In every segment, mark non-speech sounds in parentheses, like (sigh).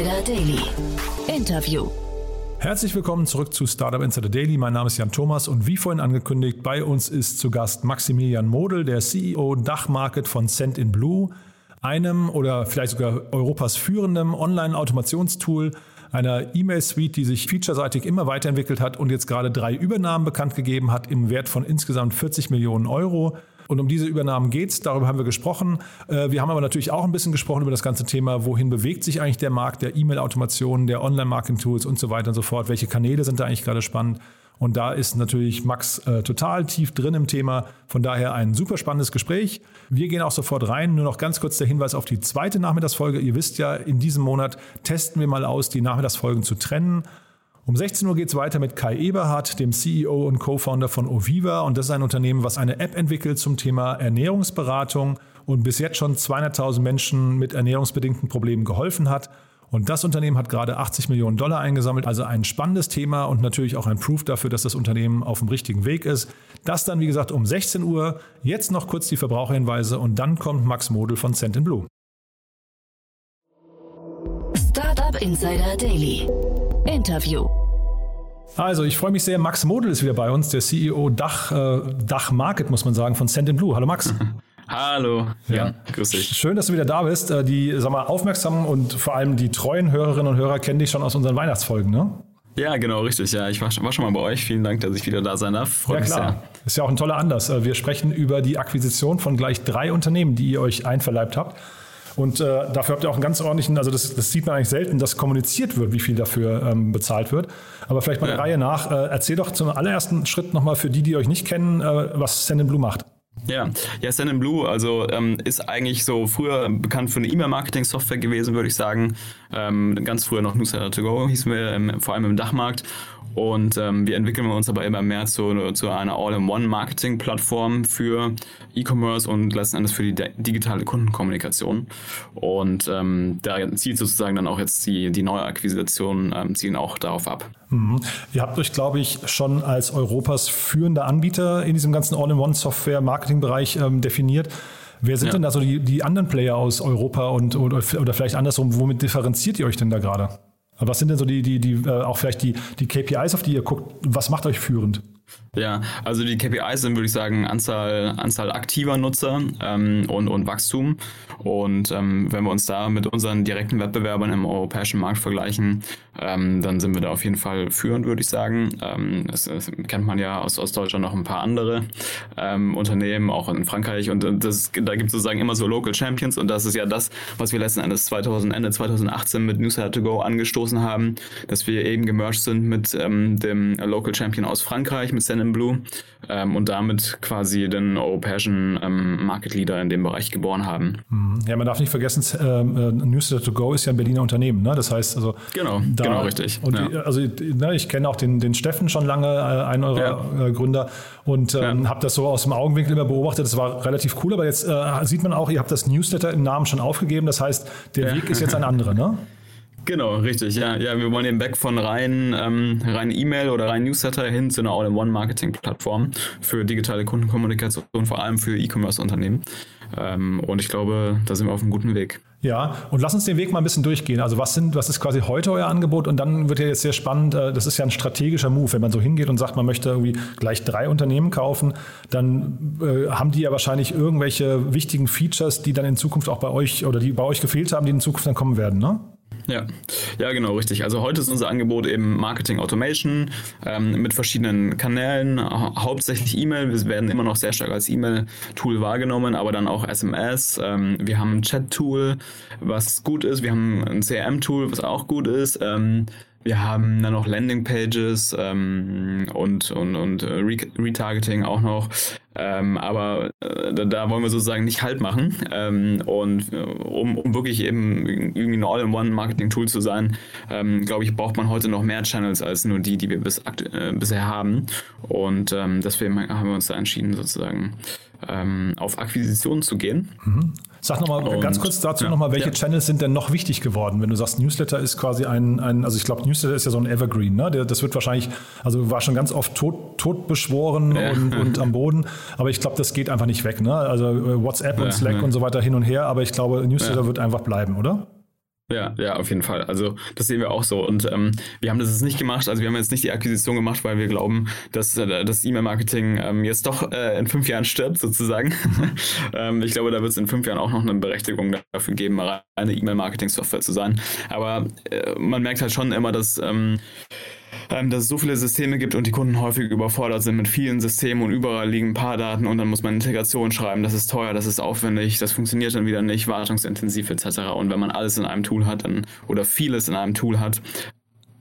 Insider Daily. Interview. Herzlich willkommen zurück zu Startup Insider Daily. Mein Name ist Jan Thomas und wie vorhin angekündigt, bei uns ist zu Gast Maximilian Model, der CEO Dachmarket von Send in Blue, einem oder vielleicht sogar Europas führendem Online-Automationstool, einer E-Mail-Suite, die sich featureseitig immer weiterentwickelt hat und jetzt gerade drei Übernahmen bekannt gegeben hat im Wert von insgesamt 40 Millionen Euro. Und um diese Übernahmen geht es, darüber haben wir gesprochen. Äh, wir haben aber natürlich auch ein bisschen gesprochen über das ganze Thema, wohin bewegt sich eigentlich der Markt der E-Mail-Automation, der Online-Marketing-Tools und so weiter und so fort. Welche Kanäle sind da eigentlich gerade spannend? Und da ist natürlich Max äh, total tief drin im Thema. Von daher ein super spannendes Gespräch. Wir gehen auch sofort rein. Nur noch ganz kurz der Hinweis auf die zweite Nachmittagsfolge. Ihr wisst ja, in diesem Monat testen wir mal aus, die Nachmittagsfolgen zu trennen. Um 16 Uhr geht es weiter mit Kai Eberhardt, dem CEO und Co-Founder von Oviva. Und das ist ein Unternehmen, was eine App entwickelt zum Thema Ernährungsberatung und bis jetzt schon 200.000 Menschen mit ernährungsbedingten Problemen geholfen hat. Und das Unternehmen hat gerade 80 Millionen Dollar eingesammelt. Also ein spannendes Thema und natürlich auch ein Proof dafür, dass das Unternehmen auf dem richtigen Weg ist. Das dann, wie gesagt, um 16 Uhr. Jetzt noch kurz die Verbraucherhinweise und dann kommt Max Model von Cent Blue. Startup Insider Daily. Interview. Also, ich freue mich sehr. Max Model ist wieder bei uns, der CEO Dach, äh, Dach Market, muss man sagen, von Send Blue. Hallo Max. (laughs) Hallo, ja, ja, grüß dich. Schön, dass du wieder da bist. Äh, die, sag mal, aufmerksamen und vor allem die treuen Hörerinnen und Hörer kennen dich schon aus unseren Weihnachtsfolgen, ne? Ja, genau, richtig. Ja, ich war, war, schon mal bei euch. Vielen Dank, dass ich wieder da sein darf. Freut ja, klar. Sehr. Ist ja auch ein toller Anlass. Äh, wir sprechen über die Akquisition von gleich drei Unternehmen, die ihr euch einverleibt habt. Und äh, dafür habt ihr auch einen ganz ordentlichen, also das, das, sieht man eigentlich selten, dass kommuniziert wird, wie viel dafür ähm, bezahlt wird. Aber vielleicht mal ja. der Reihe nach. Äh, erzähl doch zum allerersten Schritt nochmal für die, die euch nicht kennen, äh, was Send Blue macht. Ja, ja, Send Blue, also ähm, ist eigentlich so früher bekannt für eine E-Mail-Marketing-Software gewesen, würde ich sagen. Ähm, ganz früher noch Newsletter to Go hießen wir, ähm, vor allem im Dachmarkt. Und ähm, wir entwickeln uns aber immer mehr zu, zu einer All-in-One-Marketing-Plattform für E-Commerce und letzten Endes für die digitale Kundenkommunikation. Und ähm, da zielt sozusagen dann auch jetzt die, die neue Akquisition, ähm, zielen auch darauf ab. Mhm. Ihr habt euch, glaube ich, schon als Europas führender Anbieter in diesem ganzen All-in-One-Software-Marketing-Bereich ähm, definiert. Wer sind ja. denn da so die, die anderen Player aus Europa und oder, oder vielleicht andersrum, womit differenziert ihr euch denn da gerade? Was sind denn so die, die, die äh, auch vielleicht die, die KPIs, auf die ihr guckt? Was macht euch führend? Ja, also die KPIs sind, würde ich sagen, Anzahl, Anzahl aktiver Nutzer ähm, und, und Wachstum. Und ähm, wenn wir uns da mit unseren direkten Wettbewerbern im europäischen Markt vergleichen, ähm, dann sind wir da auf jeden Fall führend, würde ich sagen. Ähm, das, das kennt man ja aus, aus Deutschland noch ein paar andere ähm, Unternehmen, auch in Frankreich. Und das, da gibt es sozusagen immer so Local Champions. Und das ist ja das, was wir letzten Endes 2000, Ende 2018 mit Newsletter to Go angestoßen haben, dass wir eben gemerged sind mit ähm, dem Local Champion aus Frankreich, mit Send Blue ähm, und damit quasi den europäischen ähm, Market Leader in dem Bereich geboren haben. Mhm. Ja, man darf nicht vergessen, äh, Newsletter to Go ist ja ein Berliner Unternehmen. Ne? Das heißt, also genau, da, genau richtig. Und ja. also ne, ich kenne auch den, den Steffen schon lange, äh, einen eurer ja. äh, Gründer, und ähm, ja. habe das so aus dem Augenwinkel immer beobachtet. Das war relativ cool, aber jetzt äh, sieht man auch, ihr habt das Newsletter im Namen schon aufgegeben. Das heißt, der Weg ist jetzt ein anderer, ne? (laughs) Genau, richtig. Ja, ja, wir wollen eben weg von rein ähm, rein E-Mail oder rein Newsletter hin zu einer All-in-One-Marketing-Plattform für digitale Kundenkommunikation, vor allem für E-Commerce-Unternehmen. Ähm, und ich glaube, da sind wir auf einem guten Weg. Ja, und lass uns den Weg mal ein bisschen durchgehen. Also was sind, was ist quasi heute euer Angebot? Und dann wird ja jetzt sehr spannend, äh, das ist ja ein strategischer Move. Wenn man so hingeht und sagt, man möchte irgendwie gleich drei Unternehmen kaufen, dann äh, haben die ja wahrscheinlich irgendwelche wichtigen Features, die dann in Zukunft auch bei euch oder die bei euch gefehlt haben, die in Zukunft dann kommen werden, ne? Ja, ja, genau, richtig. Also heute ist unser Angebot eben Marketing Automation ähm, mit verschiedenen Kanälen, hauptsächlich E-Mail. Wir werden immer noch sehr stark als E-Mail-Tool wahrgenommen, aber dann auch SMS. Ähm, wir haben ein Chat-Tool, was gut ist. Wir haben ein CRM-Tool, was auch gut ist. Ähm, wir haben dann noch Landingpages ähm, und, und, und äh, Retargeting auch noch. Ähm, aber äh, da, da, wollen wir sozusagen nicht Halt machen. Ähm, und äh, um, um wirklich eben irgendwie ein All-in-One-Marketing-Tool zu sein, ähm, glaube ich, braucht man heute noch mehr Channels als nur die, die wir bis, äh, bisher haben. Und ähm, deswegen haben wir uns da entschieden, sozusagen ähm, auf Akquisition zu gehen. Mhm. Sag nochmal ganz kurz dazu ja, nochmal, welche ja. Channels sind denn noch wichtig geworden? Wenn du sagst, Newsletter ist quasi ein, ein also ich glaube, Newsletter ist ja so ein Evergreen, ne? Der, das wird wahrscheinlich, also war schon ganz oft tot, tot beschworen ja. und, (laughs) und am Boden, aber ich glaube, das geht einfach nicht weg, ne? Also äh, WhatsApp und Slack und so weiter hin und her, aber ich glaube, Newsletter wird einfach bleiben, oder? Ja, ja, auf jeden Fall. Also das sehen wir auch so. Und ähm, wir haben das jetzt nicht gemacht, also wir haben jetzt nicht die Akquisition gemacht, weil wir glauben, dass äh, das E-Mail-Marketing ähm, jetzt doch äh, in fünf Jahren stirbt, sozusagen. (laughs) ähm, ich glaube, da wird es in fünf Jahren auch noch eine Berechtigung dafür geben, eine E-Mail-Marketing-Software zu sein. Aber äh, man merkt halt schon immer, dass ähm, dass es so viele Systeme gibt und die Kunden häufig überfordert sind mit vielen Systemen und überall liegen ein paar Daten und dann muss man Integration schreiben, das ist teuer, das ist aufwendig, das funktioniert dann wieder nicht, wartungsintensiv etc. Und wenn man alles in einem Tool hat dann oder vieles in einem Tool hat,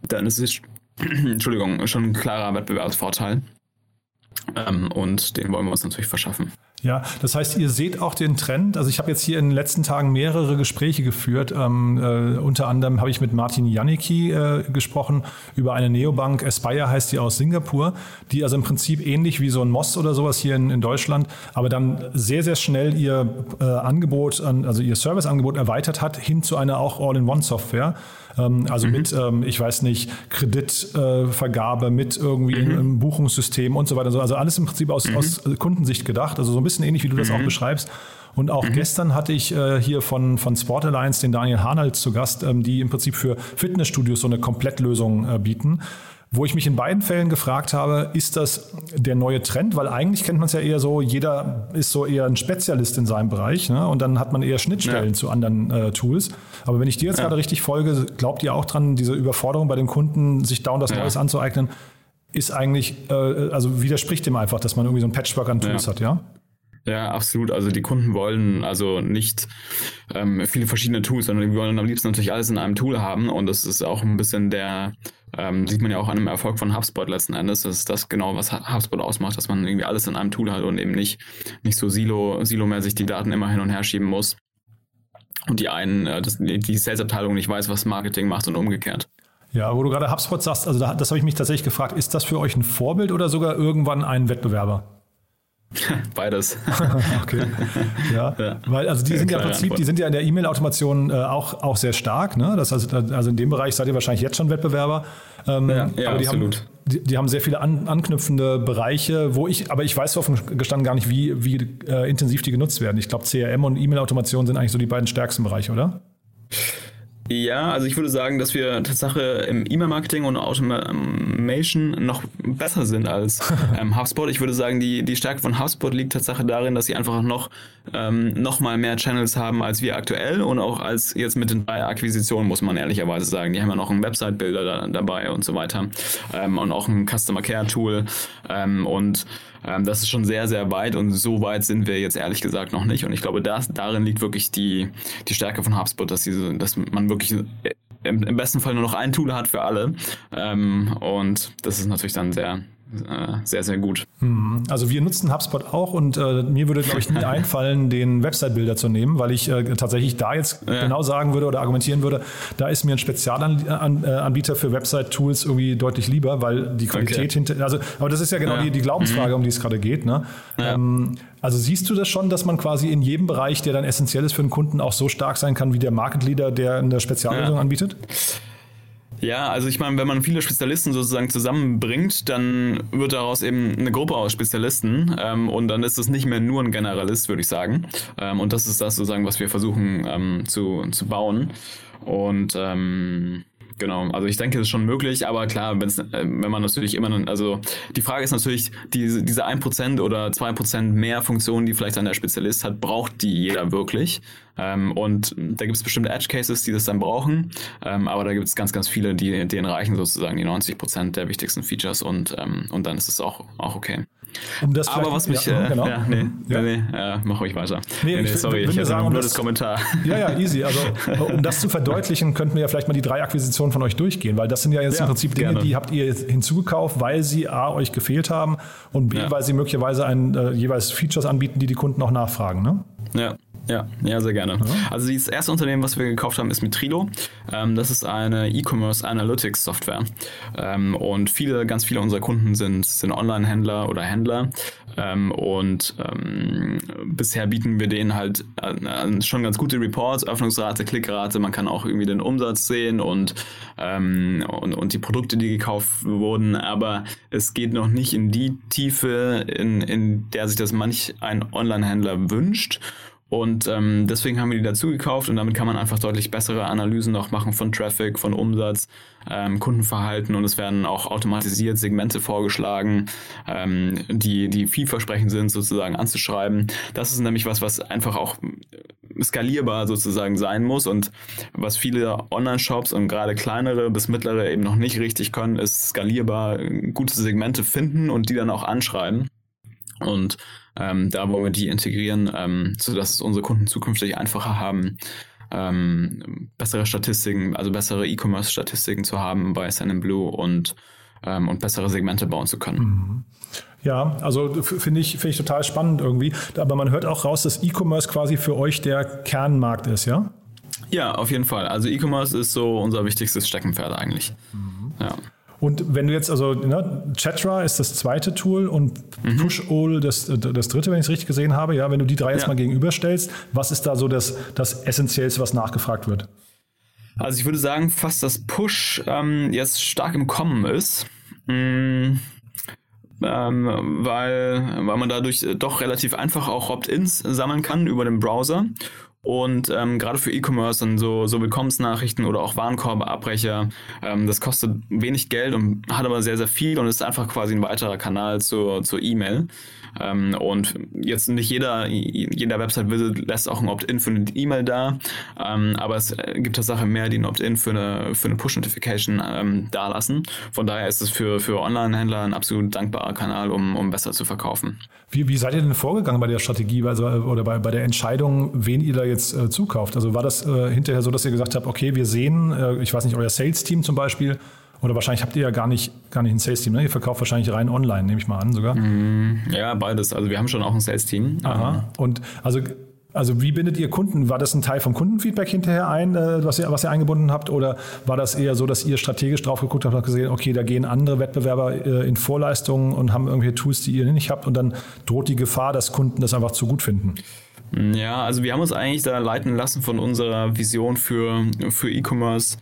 dann ist es (clears throat) Entschuldigung, schon ein klarer Wettbewerbsvorteil. Ähm, und den wollen wir uns natürlich verschaffen. Ja, das heißt, ihr seht auch den Trend. Also ich habe jetzt hier in den letzten Tagen mehrere Gespräche geführt. Ähm, äh, unter anderem habe ich mit Martin Janicki äh, gesprochen über eine Neobank, Aspire heißt die aus Singapur, die also im Prinzip ähnlich wie so ein Moss oder sowas hier in, in Deutschland, aber dann sehr, sehr schnell ihr äh, Angebot, an, also ihr Serviceangebot erweitert hat hin zu einer auch All-in-One-Software. Ähm, also mhm. mit, ähm, ich weiß nicht, Kreditvergabe, äh, mit irgendwie mhm. einem Buchungssystem und so weiter. Also alles im Prinzip aus, mhm. aus Kundensicht gedacht. Also so ein bisschen ähnlich, wie du das auch mhm. beschreibst. Und auch mhm. gestern hatte ich äh, hier von, von Sport Alliance den Daniel Harnald zu Gast, ähm, die im Prinzip für Fitnessstudios so eine Komplettlösung äh, bieten. Wo ich mich in beiden Fällen gefragt habe, ist das der neue Trend? Weil eigentlich kennt man es ja eher so, jeder ist so eher ein Spezialist in seinem Bereich ne? und dann hat man eher Schnittstellen ja. zu anderen äh, Tools. Aber wenn ich dir jetzt ja. gerade richtig folge, glaubt ihr auch dran, diese Überforderung bei den Kunden, sich dauernd das ja. Neues anzueignen, ist eigentlich, äh, also widerspricht dem einfach, dass man irgendwie so ein Patchwork an Tools hat, ja? Ja, absolut. Also die Kunden wollen also nicht ähm, viele verschiedene Tools, sondern die wollen am liebsten natürlich alles in einem Tool haben. Und das ist auch ein bisschen der, ähm, sieht man ja auch an dem Erfolg von HubSpot letzten Endes. Das ist das genau, was HubSpot ausmacht, dass man irgendwie alles in einem Tool hat und eben nicht, nicht so silo, silomäßig die Daten immer hin und her schieben muss. Und die einen, äh, das, die Sales-Abteilung nicht weiß, was Marketing macht und umgekehrt. Ja, wo du gerade HubSpot sagst, also das habe ich mich tatsächlich gefragt, ist das für euch ein Vorbild oder sogar irgendwann ein Wettbewerber? (laughs) Beides. (laughs) okay. Ja. ja. Weil also die sind ja im Prinzip, die sind ja in der E-Mail-Automation äh, auch, auch sehr stark. Ne? Das also, also in dem Bereich seid ihr wahrscheinlich jetzt schon Wettbewerber. Ähm, ja, ja, aber die absolut. Haben, die, die, haben sehr viele an, anknüpfende Bereiche, wo ich, aber ich weiß offen gestanden gar nicht, wie, wie äh, intensiv die genutzt werden. Ich glaube, CRM und E-Mail-Automation sind eigentlich so die beiden stärksten Bereiche, oder? Ja, also ich würde sagen, dass wir Tatsache im E-Mail-Marketing und Automation noch besser sind als (laughs) ähm, HubSpot. Ich würde sagen, die, die Stärke von HubSpot liegt Tatsache darin, dass sie einfach noch, ähm, noch mal mehr Channels haben als wir aktuell und auch als jetzt mit den drei Akquisitionen, muss man ehrlicherweise sagen. Die haben ja noch einen Website-Builder da, dabei und so weiter ähm, und auch ein Customer Care-Tool ähm, und ähm, das ist schon sehr, sehr weit und so weit sind wir jetzt ehrlich gesagt noch nicht. Und ich glaube, das, darin liegt wirklich die, die Stärke von HubSpot, dass, diese, dass man wirklich im, im besten Fall nur noch ein Tool hat für alle. Ähm, und das ist natürlich dann sehr, äh, sehr, sehr gut. Mhm. Also wir nutzen HubSpot auch und äh, mir würde, glaube ich, nie (laughs) einfallen, den Website-Bilder zu nehmen, weil ich äh, tatsächlich da jetzt ja. genau sagen würde oder argumentieren würde, da ist mir ein Spezialanbieter für Website-Tools irgendwie deutlich lieber, weil die Qualität okay. hinter, also, aber das ist ja genau ja. Die, die Glaubensfrage, mhm. um die es gerade geht. Ne? Ja. Ähm, also siehst du das schon, dass man quasi in jedem Bereich, der dann essentiell ist für einen Kunden, auch so stark sein kann wie der Market Leader, der eine Speziallösung anbietet? Ja, also ich meine, wenn man viele Spezialisten sozusagen zusammenbringt, dann wird daraus eben eine Gruppe aus Spezialisten ähm, und dann ist es nicht mehr nur ein Generalist, würde ich sagen. Ähm, und das ist das sozusagen, was wir versuchen ähm, zu, zu bauen. Und ähm, Genau, also ich denke, das ist schon möglich, aber klar, wenn's, äh, wenn man natürlich immer, also die Frage ist natürlich, die, diese 1% oder 2% mehr Funktionen, die vielleicht dann der Spezialist hat, braucht die jeder wirklich? Ähm, und da gibt es bestimmte Edge Cases, die das dann brauchen, ähm, aber da gibt es ganz, ganz viele, die denen reichen sozusagen die 90% der wichtigsten Features und, ähm, und dann ist es auch, auch okay. Um das Aber was mich. Ja, äh, genau. ja, nee, ja. nee, äh, mach ruhig weiter. Nee, nee, nee sorry, ich, sagen, ein blödes Kommentar. Ja, ja, easy. Also, (laughs) um das zu verdeutlichen, könnten wir ja vielleicht mal die drei Akquisitionen von euch durchgehen, weil das sind ja jetzt im Prinzip Dinge, gerne. die habt ihr hinzugekauft, weil sie A, euch gefehlt haben und B, weil sie möglicherweise ein, äh, jeweils Features anbieten, die die Kunden auch nachfragen. Ne? Ja. Ja, ja, sehr gerne. Ja. Also das erste Unternehmen, was wir gekauft haben, ist Mitrilo. Ähm, das ist eine E-Commerce Analytics Software. Ähm, und viele, ganz viele unserer Kunden sind, sind Online-Händler oder Händler. Ähm, und ähm, bisher bieten wir denen halt äh, schon ganz gute Reports, Öffnungsrate, Klickrate. Man kann auch irgendwie den Umsatz sehen und, ähm, und, und die Produkte, die gekauft wurden. Aber es geht noch nicht in die Tiefe, in, in der sich das manch ein Online-Händler wünscht. Und ähm, deswegen haben wir die dazu gekauft und damit kann man einfach deutlich bessere Analysen noch machen von Traffic, von Umsatz, ähm, Kundenverhalten und es werden auch automatisiert Segmente vorgeschlagen, ähm, die, die vielversprechend sind, sozusagen anzuschreiben. Das ist nämlich was, was einfach auch skalierbar sozusagen sein muss und was viele Online-Shops und gerade kleinere bis mittlere eben noch nicht richtig können, ist skalierbar gute Segmente finden und die dann auch anschreiben. Und ähm, da wollen wir die integrieren, ähm, sodass unsere Kunden zukünftig einfacher haben, ähm, bessere Statistiken, also bessere E-Commerce-Statistiken zu haben bei Blue und, ähm, und bessere Segmente bauen zu können. Mhm. Ja, also finde ich, finde ich total spannend irgendwie. Aber man hört auch raus, dass E-Commerce quasi für euch der Kernmarkt ist, ja? Ja, auf jeden Fall. Also E-Commerce ist so unser wichtigstes Steckenpferd eigentlich. Mhm. Ja. Und wenn du jetzt, also ne, Chatra ist das zweite Tool und mhm. Pushol das, das dritte, wenn ich es richtig gesehen habe, ja, wenn du die drei jetzt ja. mal gegenüberstellst, was ist da so das, das Essentiellste, was nachgefragt wird? Also ich würde sagen, fast das Push ähm, jetzt stark im Kommen ist. Mhm. Ähm, weil, weil man dadurch doch relativ einfach auch Opt-ins sammeln kann über den Browser und ähm, gerade für E-Commerce und so, so Willkommensnachrichten oder auch Warenkorbabbrecher, ähm, das kostet wenig Geld und hat aber sehr, sehr viel und ist einfach quasi ein weiterer Kanal zur, zur E-Mail. Ähm, und jetzt nicht jeder, jeder Website-Visit lässt auch ein Opt-in für eine E-Mail da, ähm, aber es gibt Tatsache mehr, die ein Opt-in für eine, für eine Push-Notification ähm, da lassen. Von daher ist es für, für Online-Händler ein absolut dankbarer Kanal, um, um besser zu verkaufen. Wie, wie seid ihr denn vorgegangen bei der Strategie also, oder bei, bei der Entscheidung, wen ihr da jetzt äh, zukauft? Also war das äh, hinterher so, dass ihr gesagt habt, okay, wir sehen, äh, ich weiß nicht, euer Sales-Team zum Beispiel, oder wahrscheinlich habt ihr ja gar nicht, gar nicht ein Sales-Team, ne? Ihr verkauft wahrscheinlich rein online, nehme ich mal an sogar. Mm, ja, beides. Also wir haben schon auch ein Sales-Team. Aha. Und also, also wie bindet ihr Kunden? War das ein Teil vom Kundenfeedback hinterher ein, äh, was, ihr, was ihr eingebunden habt? Oder war das eher so, dass ihr strategisch drauf geguckt habt und gesehen, okay, da gehen andere Wettbewerber äh, in Vorleistungen und haben irgendwelche Tools, die ihr nicht habt und dann droht die Gefahr, dass Kunden das einfach zu gut finden? Ja, also wir haben uns eigentlich da leiten lassen von unserer Vision für, für E-Commerce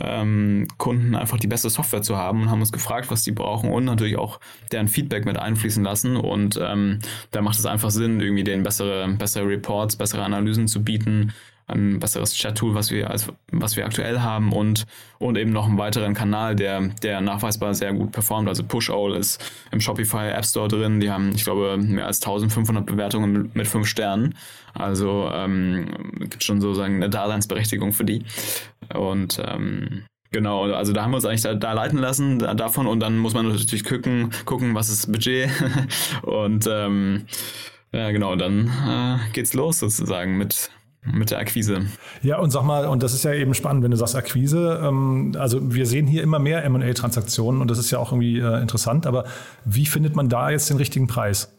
ähm, Kunden einfach die beste Software zu haben und haben uns gefragt, was die brauchen und natürlich auch deren Feedback mit einfließen lassen. Und ähm, da macht es einfach Sinn, irgendwie denen bessere, bessere Reports, bessere Analysen zu bieten, ein besseres Chat-Tool, was wir, als, was wir aktuell haben und, und eben noch einen weiteren Kanal, der, der nachweisbar sehr gut performt. Also Push-All ist im Shopify App Store drin. Die haben, ich glaube, mehr als 1500 Bewertungen mit, fünf Sternen. Also ähm, gibt schon sozusagen eine Daseinsberechtigung für die. Und ähm, Genau, also da haben wir uns eigentlich da, da leiten lassen da, davon und dann muss man natürlich gucken, gucken, was ist Budget (laughs) und ähm, ja genau, dann äh, geht's los sozusagen mit mit der Akquise. Ja, und sag mal, und das ist ja eben spannend, wenn du sagst Akquise. Ähm, also wir sehen hier immer mehr MA-Transaktionen und das ist ja auch irgendwie äh, interessant, aber wie findet man da jetzt den richtigen Preis?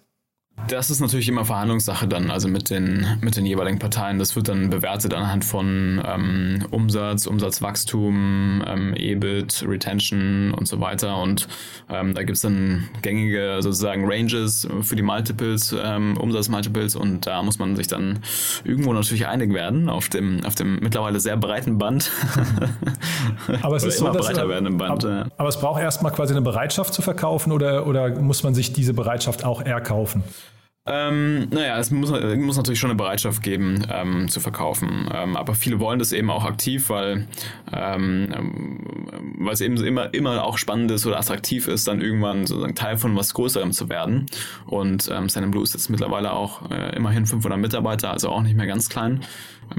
Das ist natürlich immer Verhandlungssache dann, also mit den, mit den jeweiligen Parteien. Das wird dann bewertet anhand von ähm, Umsatz, Umsatzwachstum, ähm, EBIT, Retention und so weiter. Und ähm, da gibt es dann gängige sozusagen Ranges für die Multiples, ähm, Umsatzmultiples und da muss man sich dann irgendwo natürlich einig werden auf dem, auf dem mittlerweile sehr breiten Band. (laughs) aber es ist immer so, breiter werdenden Band. Aber, ja. aber es braucht erstmal quasi eine Bereitschaft zu verkaufen oder, oder muss man sich diese Bereitschaft auch erkaufen? Ähm, naja, es muss, muss, natürlich schon eine Bereitschaft geben, ähm, zu verkaufen. Ähm, aber viele wollen das eben auch aktiv, weil, ähm, weil es eben immer, immer auch spannend ist oder attraktiv ist, dann irgendwann sozusagen Teil von was Größerem zu werden. Und ähm, Sand Blue ist jetzt mittlerweile auch äh, immerhin 500 Mitarbeiter, also auch nicht mehr ganz klein.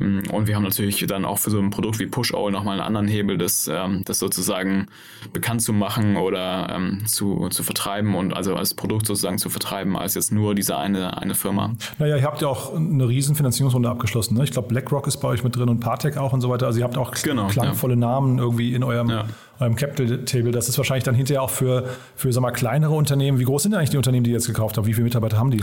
Ähm, und wir haben natürlich dann auch für so ein Produkt wie Push-All nochmal einen anderen Hebel, das, ähm, das sozusagen bekannt zu machen oder ähm, zu, zu vertreiben und also als Produkt sozusagen zu vertreiben, als jetzt nur diese eine, eine Firma. Naja, ihr habt ja auch eine riesen Finanzierungsrunde abgeschlossen. Ne? Ich glaube, BlackRock ist bei euch mit drin und Partec auch und so weiter. Also ihr habt auch genau, klangvolle ja. Namen irgendwie in eurem, ja. eurem Capital Table. Das ist wahrscheinlich dann hinterher auch für, für sag mal, kleinere Unternehmen. Wie groß sind eigentlich die Unternehmen, die ihr jetzt gekauft habt? Wie viele Mitarbeiter haben die?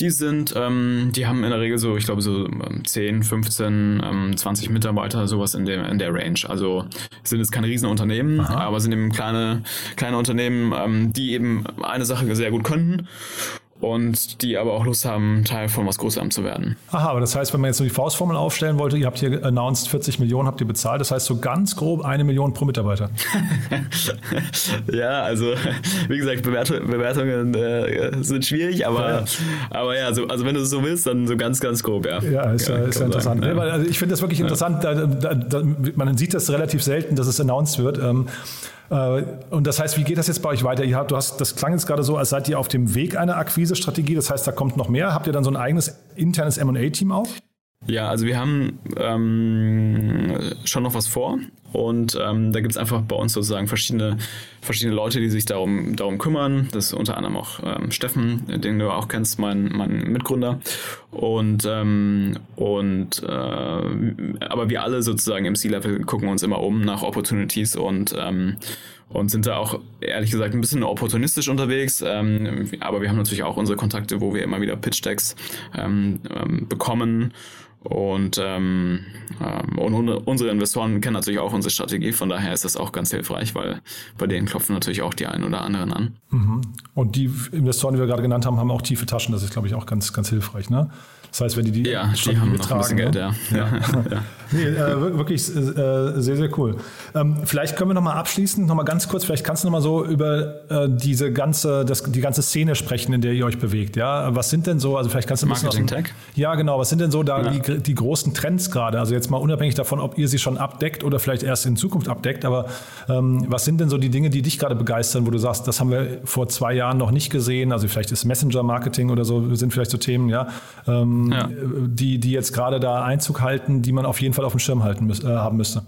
Die sind, ähm, die haben in der Regel so, ich glaube, so 10, 15, ähm, 20 Mitarbeiter, sowas in der, in der Range. Also sind jetzt keine Riesenunternehmen, Aha. aber sind eben kleine, kleine Unternehmen, ähm, die eben eine Sache sehr gut können und die aber auch Lust haben, Teil von was Größerem zu werden. Aha, aber das heißt, wenn man jetzt so die Faustformel aufstellen wollte, ihr habt hier announced 40 Millionen, habt ihr bezahlt, das heißt so ganz grob eine Million pro Mitarbeiter. (laughs) ja, also wie gesagt, Bewertung, Bewertungen äh, sind schwierig, aber ja, aber ja so, also wenn du es so willst, dann so ganz, ganz grob, ja. Ja, ist ja, ist ja interessant. Sagen, ja. Also ich finde das wirklich interessant, da, da, da, man sieht das relativ selten, dass es announced wird. Ähm, äh, und das heißt, wie geht das jetzt bei euch weiter? Ihr habt, du hast, das klang jetzt gerade so, als seid ihr auf dem Weg einer Akquise-Strategie. Das heißt, da kommt noch mehr. Habt ihr dann so ein eigenes internes M&A-Team auch? Ja, also wir haben ähm, schon noch was vor und ähm, da gibt es einfach bei uns sozusagen verschiedene, verschiedene Leute, die sich darum, darum kümmern. Das ist unter anderem auch ähm, Steffen, den du auch kennst, mein, mein Mitgründer. Und, ähm, und äh, aber wir alle sozusagen im C-Level gucken uns immer um nach Opportunities und ähm, und sind da auch ehrlich gesagt ein bisschen opportunistisch unterwegs. Ähm, aber wir haben natürlich auch unsere Kontakte, wo wir immer wieder Pitch-Decks ähm, ähm, bekommen und, ähm, ähm, und unsere Investoren kennen natürlich auch unsere Strategie, von daher ist das auch ganz hilfreich, weil bei denen klopfen natürlich auch die einen oder anderen an. Mhm. Und die Investoren, die wir gerade genannt haben, haben auch tiefe Taschen, das ist, glaube ich, auch ganz, ganz hilfrich. Ne? Das heißt, wenn die die ja, die haben bisschen Geld, ne? ja. ja. ja. nee, äh, wirklich äh, sehr, sehr cool. Ähm, vielleicht können wir nochmal abschließend, nochmal ganz kurz, vielleicht kannst du nochmal so über äh, diese ganze, das, die ganze Szene sprechen, in der ihr euch bewegt. Ja, was sind denn so, also vielleicht kannst du ein Marketing Tech? Ja, genau. Was sind denn so da ja. die, die großen Trends gerade? Also jetzt mal unabhängig davon, ob ihr sie schon abdeckt oder vielleicht erst in Zukunft abdeckt, aber ähm, was sind denn so die Dinge, die dich gerade begeistern, wo du sagst, das haben wir vor zwei Jahren noch nicht gesehen? Also vielleicht ist Messenger-Marketing oder so, sind vielleicht so Themen, ja. Ähm, ja. die, die jetzt gerade da Einzug halten, die man auf jeden Fall auf dem Schirm halten müß, äh, haben müsste.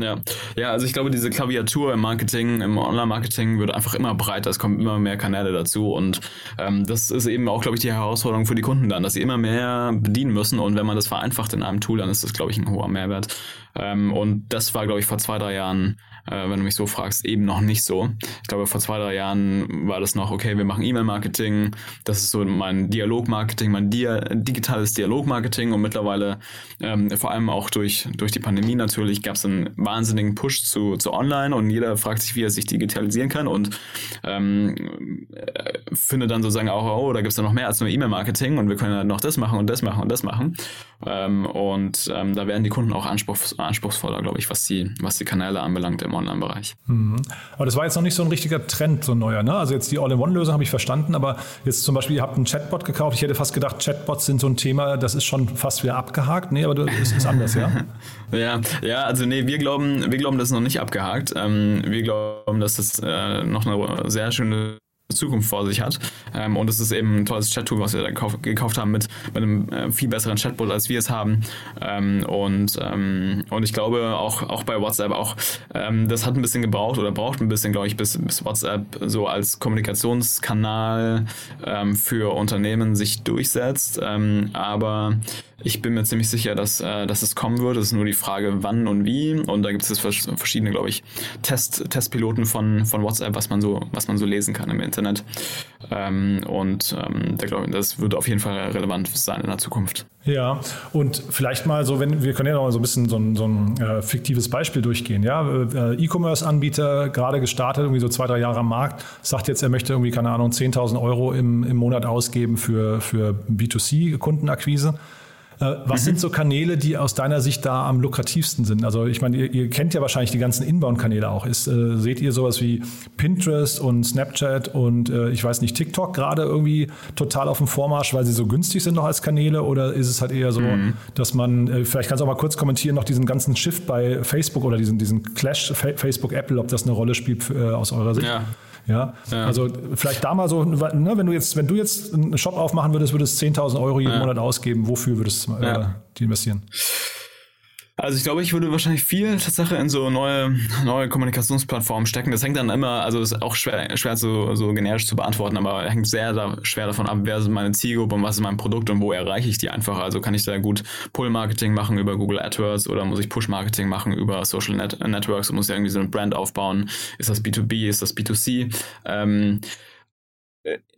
Ja. ja, also ich glaube, diese Klaviatur im Marketing, im Online-Marketing wird einfach immer breiter. Es kommen immer mehr Kanäle dazu und ähm, das ist eben auch, glaube ich, die Herausforderung für die Kunden dann, dass sie immer mehr bedienen müssen und wenn man das vereinfacht in einem Tool, dann ist das, glaube ich, ein hoher Mehrwert. Ähm, und das war, glaube ich, vor zwei, drei Jahren äh, wenn du mich so fragst, eben noch nicht so. Ich glaube, vor zwei, drei Jahren war das noch, okay, wir machen E-Mail-Marketing, das ist so mein Dialog-Marketing, mein Dia digitales Dialog-Marketing. Und mittlerweile, ähm, vor allem auch durch, durch die Pandemie natürlich, gab es einen wahnsinnigen Push zu, zu Online. Und jeder fragt sich, wie er sich digitalisieren kann. Und ähm, äh, findet dann sozusagen auch, oh, da gibt es ja noch mehr als nur E-Mail-Marketing. Und wir können ja noch das machen und das machen und das machen. Ähm, und ähm, da werden die Kunden auch anspruchs anspruchsvoller, glaube ich, was die, was die Kanäle anbelangt im Online-Bereich. Mhm. Aber das war jetzt noch nicht so ein richtiger Trend, so ein neuer. Ne? Also jetzt die All-in-One-Lösung habe ich verstanden, aber jetzt zum Beispiel, ihr habt einen Chatbot gekauft. Ich hätte fast gedacht, Chatbots sind so ein Thema, das ist schon fast wieder abgehakt. Nee, aber es ist anders, ja? (laughs) ja, ja, also nee, wir glauben, wir glauben, das ist noch nicht abgehakt. Ähm, wir glauben, dass das äh, noch eine sehr schöne Zukunft vor sich hat. Ähm, und es ist eben ein tolles Chat-Tool, was wir da gekauft, gekauft haben mit, mit einem äh, viel besseren Chatbot, als wir es haben. Ähm, und, ähm, und ich glaube auch, auch bei WhatsApp auch, ähm, das hat ein bisschen gebraucht oder braucht ein bisschen, glaube ich, bis, bis WhatsApp so als Kommunikationskanal ähm, für Unternehmen sich durchsetzt. Ähm, aber ich bin mir ziemlich sicher, dass, äh, dass es kommen wird. Es ist nur die Frage, wann und wie. Und da gibt es verschiedene, glaube ich, Test, Testpiloten von, von WhatsApp, was man so, was man so lesen kann im Internet. Ähm, und ähm, da glaube ich, das wird auf jeden Fall relevant sein in der Zukunft. Ja, und vielleicht mal so, wenn wir können ja noch mal so ein bisschen so ein, so ein äh, fiktives Beispiel durchgehen. Ja, äh, E-Commerce-Anbieter, gerade gestartet, irgendwie so zwei, drei Jahre am Markt, sagt jetzt, er möchte irgendwie, keine Ahnung, 10.000 Euro im, im Monat ausgeben für, für B2C-Kundenakquise. Äh, was mhm. sind so Kanäle, die aus deiner Sicht da am lukrativsten sind? Also ich meine, ihr, ihr kennt ja wahrscheinlich die ganzen Inbound-Kanäle auch. Ist, äh, seht ihr sowas wie Pinterest und Snapchat und äh, ich weiß nicht, TikTok gerade irgendwie total auf dem Vormarsch, weil sie so günstig sind noch als Kanäle? Oder ist es halt eher so, mhm. dass man, äh, vielleicht kannst du auch mal kurz kommentieren, noch diesen ganzen Shift bei Facebook oder diesen, diesen Clash Facebook-Apple, ob das eine Rolle spielt äh, aus eurer Sicht? Ja. Ja? ja? also vielleicht da mal so, ne, wenn du jetzt, wenn du jetzt einen Shop aufmachen würdest, würdest du 10.000 Euro jeden ja. Monat ausgeben. Wofür würdest du äh, die investieren? Also ich glaube, ich würde wahrscheinlich viel Tatsache in so neue, neue Kommunikationsplattformen stecken. Das hängt dann immer, also ist auch schwer, schwer so, so generisch zu beantworten, aber hängt sehr da, schwer davon ab, wer ist meine Zielgruppe und was ist mein Produkt und wo erreiche ich die einfach. Also kann ich da gut Pull-Marketing machen über Google AdWords oder muss ich Push-Marketing machen über Social Net Networks und muss ich irgendwie so eine Brand aufbauen. Ist das B2B, ist das B2C? Ähm,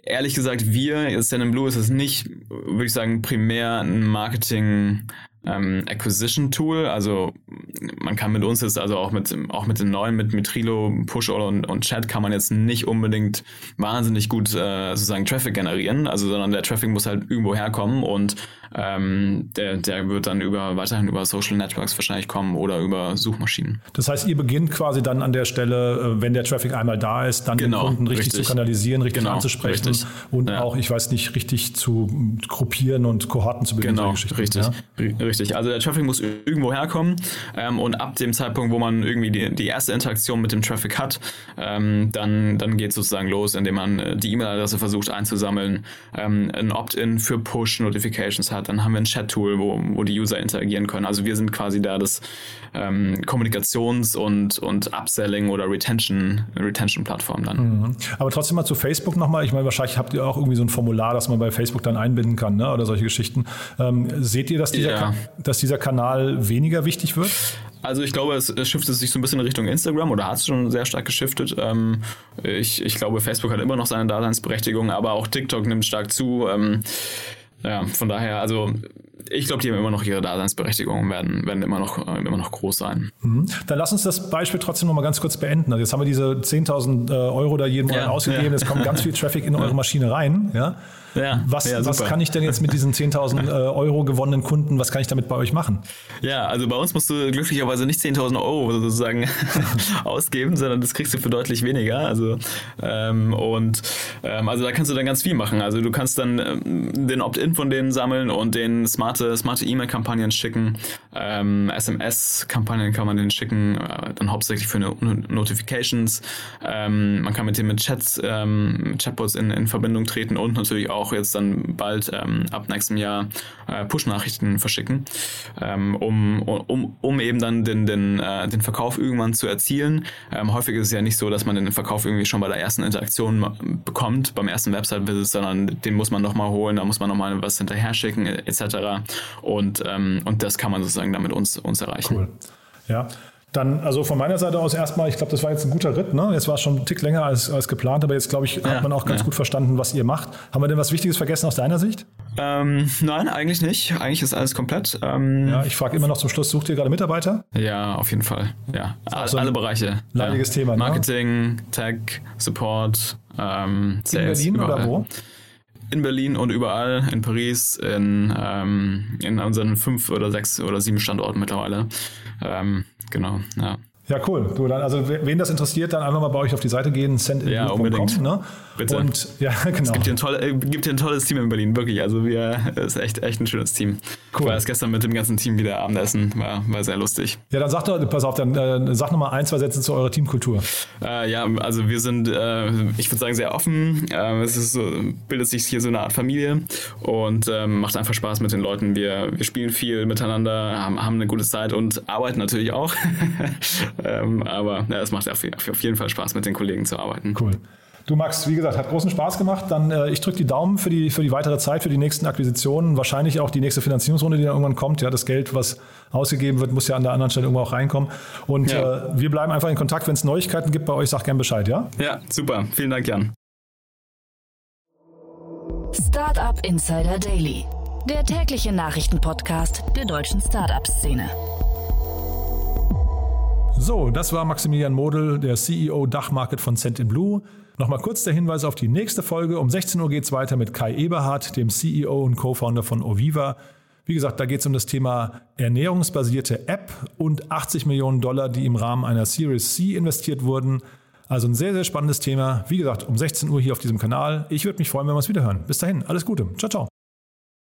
ehrlich gesagt, wir, Stand Blue ist es nicht, würde ich sagen, primär ein Marketing ähm, Acquisition Tool. Also man kann mit uns jetzt, also auch mit, auch mit den neuen, mit Mitrilo, Push und, und Chat kann man jetzt nicht unbedingt wahnsinnig gut äh, sozusagen Traffic generieren, also sondern der Traffic muss halt irgendwo herkommen und ähm, der, der wird dann über weiterhin über Social Networks wahrscheinlich kommen oder über Suchmaschinen. Das heißt, ihr beginnt quasi dann an der Stelle, äh, wenn der Traffic einmal da ist, dann genau, den Kunden richtig, richtig, zu kanalisieren, richtig genau, anzusprechen richtig. und ja. auch, ich weiß nicht, richtig zu gruppieren und Kohorten zu bilden. Genau, richtig. Ja? Richtig. Also der Traffic muss irgendwo herkommen ähm, und ab dem Zeitpunkt, wo man irgendwie die, die erste Interaktion mit dem Traffic hat, ähm, dann, dann geht es sozusagen los, indem man äh, die E-Mail-Adresse versucht einzusammeln, ähm, ein Opt-in für Push-Notifications hat. Dann haben wir ein Chat-Tool, wo, wo die User interagieren können. Also wir sind quasi da das ähm, Kommunikations- und, und Upselling- oder Retention, Retention-Plattform dann. Mhm. Aber trotzdem mal zu Facebook nochmal. Ich meine, wahrscheinlich habt ihr auch irgendwie so ein Formular, das man bei Facebook dann einbinden kann ne? oder solche Geschichten. Ähm, seht ihr, dass dieser, ja. Dass dieser Kanal weniger wichtig wird? Also ich glaube, es, es shiftet sich so ein bisschen in Richtung Instagram oder hat es schon sehr stark geschiftet. Ähm, ich, ich glaube, Facebook hat immer noch seine Daseinsberechtigung, aber auch TikTok nimmt stark zu. Ähm, ja, von daher, also ich glaube, die haben immer noch ihre Daseinsberechtigung und werden, werden immer, noch, äh, immer noch groß sein. Mhm. Dann lass uns das Beispiel trotzdem noch mal ganz kurz beenden. Also jetzt haben wir diese 10.000 äh, Euro da jeden Monat ja, ausgegeben. Ja. Es kommt ganz viel (laughs) Traffic in eure Maschine rein. Ja? Ja, was, ja, was kann ich denn jetzt mit diesen 10.000 (laughs) äh, Euro gewonnenen Kunden, was kann ich damit bei euch machen? Ja, also bei uns musst du glücklicherweise nicht 10.000 Euro sozusagen (laughs) ausgeben, sondern das kriegst du für deutlich weniger. Also, ähm, und ähm, also da kannst du dann ganz viel machen. Also du kannst dann ähm, den Opt-in von denen sammeln und den smarte smarte E-Mail-Kampagnen schicken. Ähm, SMS-Kampagnen kann man denen schicken, äh, dann hauptsächlich für Notifications. Ähm, man kann mit denen mit Chats, ähm, Chatbots in, in Verbindung treten und natürlich auch auch jetzt dann bald ähm, ab nächstem Jahr äh, Push-Nachrichten verschicken, ähm, um, um, um eben dann den, den, äh, den Verkauf irgendwann zu erzielen. Ähm, häufig ist es ja nicht so, dass man den Verkauf irgendwie schon bei der ersten Interaktion bekommt, beim ersten Website-Visit, sondern den muss man nochmal holen, da muss man nochmal was hinterher schicken etc. Und, ähm, und das kann man sozusagen dann mit uns, uns erreichen. Cool. Ja, dann, also von meiner Seite aus erstmal, ich glaube, das war jetzt ein guter Ritt. Ne? Jetzt war es schon ein Tick länger als, als geplant, aber jetzt, glaube ich, hat man auch ganz ja. gut verstanden, was ihr macht. Haben wir denn was Wichtiges vergessen aus deiner Sicht? Ähm, nein, eigentlich nicht. Eigentlich ist alles komplett. Ähm, ja, ich frage immer noch zum Schluss, sucht ihr gerade Mitarbeiter? Ja, auf jeden Fall. Ja, also alle Bereiche. Leidiges ja. Thema. Ne? Marketing, Tech, Support, ähm, Sales. In Berlin überall. oder wo? In Berlin und überall, in Paris, in, ähm, in unseren fünf oder sechs oder sieben Standorten mittlerweile. Ähm, genau, ja. Ja, cool. Du, dann, also wen das interessiert, dann einfach mal bei euch auf die Seite gehen, sendinblue.com. Ja, unbedingt. Ne? Bitte. Und ja, (laughs) genau. Es gibt hier, ein tolle, äh, gibt hier ein tolles Team in Berlin, wirklich. Also wir, ist echt, echt ein schönes Team. Cool. Ich war erst gestern mit dem ganzen Team wieder Abendessen, war, war sehr lustig. Ja, dann sag doch, pass auf, dann äh, sag nochmal ein, zwei Sätze zu eurer Teamkultur. Äh, ja, also wir sind, äh, ich würde sagen, sehr offen. Äh, es ist so, bildet sich hier so eine Art Familie und ähm, macht einfach Spaß mit den Leuten. Wir, wir spielen viel miteinander, haben, haben eine gute Zeit und arbeiten natürlich auch. (laughs) Ähm, aber ja, es macht auf, auf jeden Fall Spaß, mit den Kollegen zu arbeiten. Cool. Du Max, wie gesagt, hat großen Spaß gemacht. Dann äh, ich drücke die Daumen für die, für die weitere Zeit, für die nächsten Akquisitionen, wahrscheinlich auch die nächste Finanzierungsrunde, die dann irgendwann kommt. Ja, das Geld, was ausgegeben wird, muss ja an der anderen Stelle irgendwo auch reinkommen. Und ja. äh, wir bleiben einfach in Kontakt. Wenn es Neuigkeiten gibt bei euch, sag gern Bescheid, ja? Ja, super. Vielen Dank, Jan. Startup Insider Daily, der tägliche Nachrichtenpodcast der deutschen Startup-Szene. So, das war Maximilian Model, der CEO Dachmarket von Cent in Blue. Nochmal kurz der Hinweis auf die nächste Folge. Um 16 Uhr geht es weiter mit Kai Eberhardt, dem CEO und Co-Founder von Oviva. Wie gesagt, da geht es um das Thema ernährungsbasierte App und 80 Millionen Dollar, die im Rahmen einer Series C investiert wurden. Also ein sehr, sehr spannendes Thema. Wie gesagt, um 16 Uhr hier auf diesem Kanal. Ich würde mich freuen, wenn wir uns wieder hören. Bis dahin, alles Gute. Ciao, ciao.